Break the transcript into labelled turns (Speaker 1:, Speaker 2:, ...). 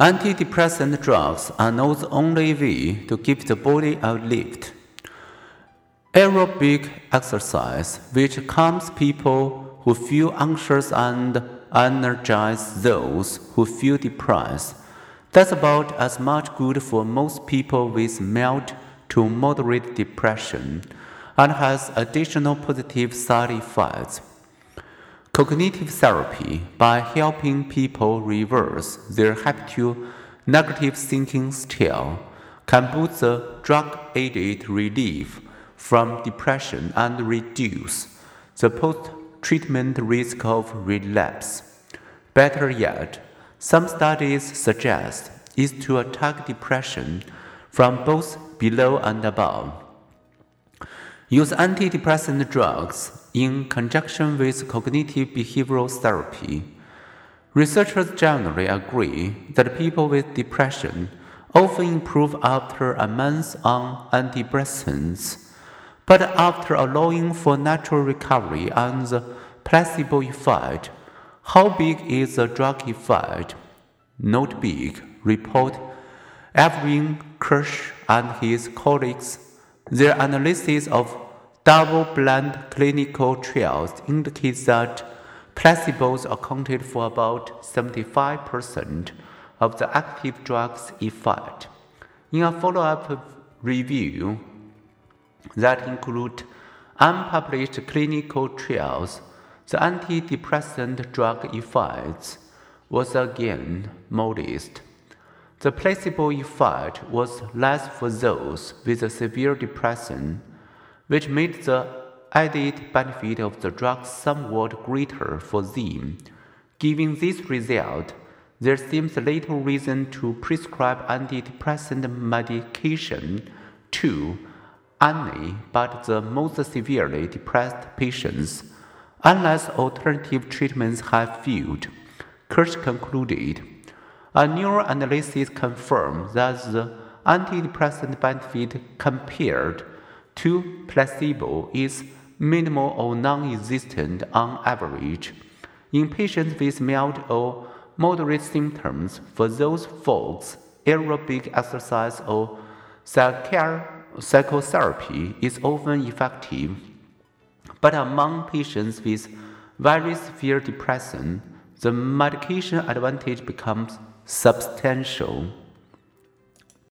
Speaker 1: Antidepressant drugs are not the only way to keep the body a lift. Aerobic exercise, which calms people who feel anxious and energizes those who feel depressed, that's about as much good for most people with mild to moderate depression and has additional positive side effects. Cognitive therapy, by helping people reverse their habitual negative thinking style, can boost the drug aided relief from depression and reduce the post treatment risk of relapse. Better yet, some studies suggest is to attack depression from both below and above. Use antidepressant drugs in conjunction with cognitive behavioral therapy. Researchers generally agree that people with depression often improve after a month on antidepressants but after allowing for natural recovery and the placebo effect, how big is the drug effect? Not big, report Irving Kirsch and his colleagues. Their analysis of double-blind clinical trials indicates that placebos accounted for about 75% of the active drug's effect. In a follow-up review, that include unpublished clinical trials, the antidepressant drug effects was again modest. The placebo effect was less for those with a severe depression, which made the added benefit of the drug somewhat greater for them. Given this result, there seems little reason to prescribe antidepressant medication to only but the most severely depressed patients, unless alternative treatments have failed. Kirsch concluded. A neural analysis confirmed that the antidepressant benefit compared to placebo is minimal or non existent on average. In patients with mild or moderate symptoms, for those folks, aerobic exercise or psychotherapy is often effective, but among patients with very severe depression, the medication advantage becomes substantial.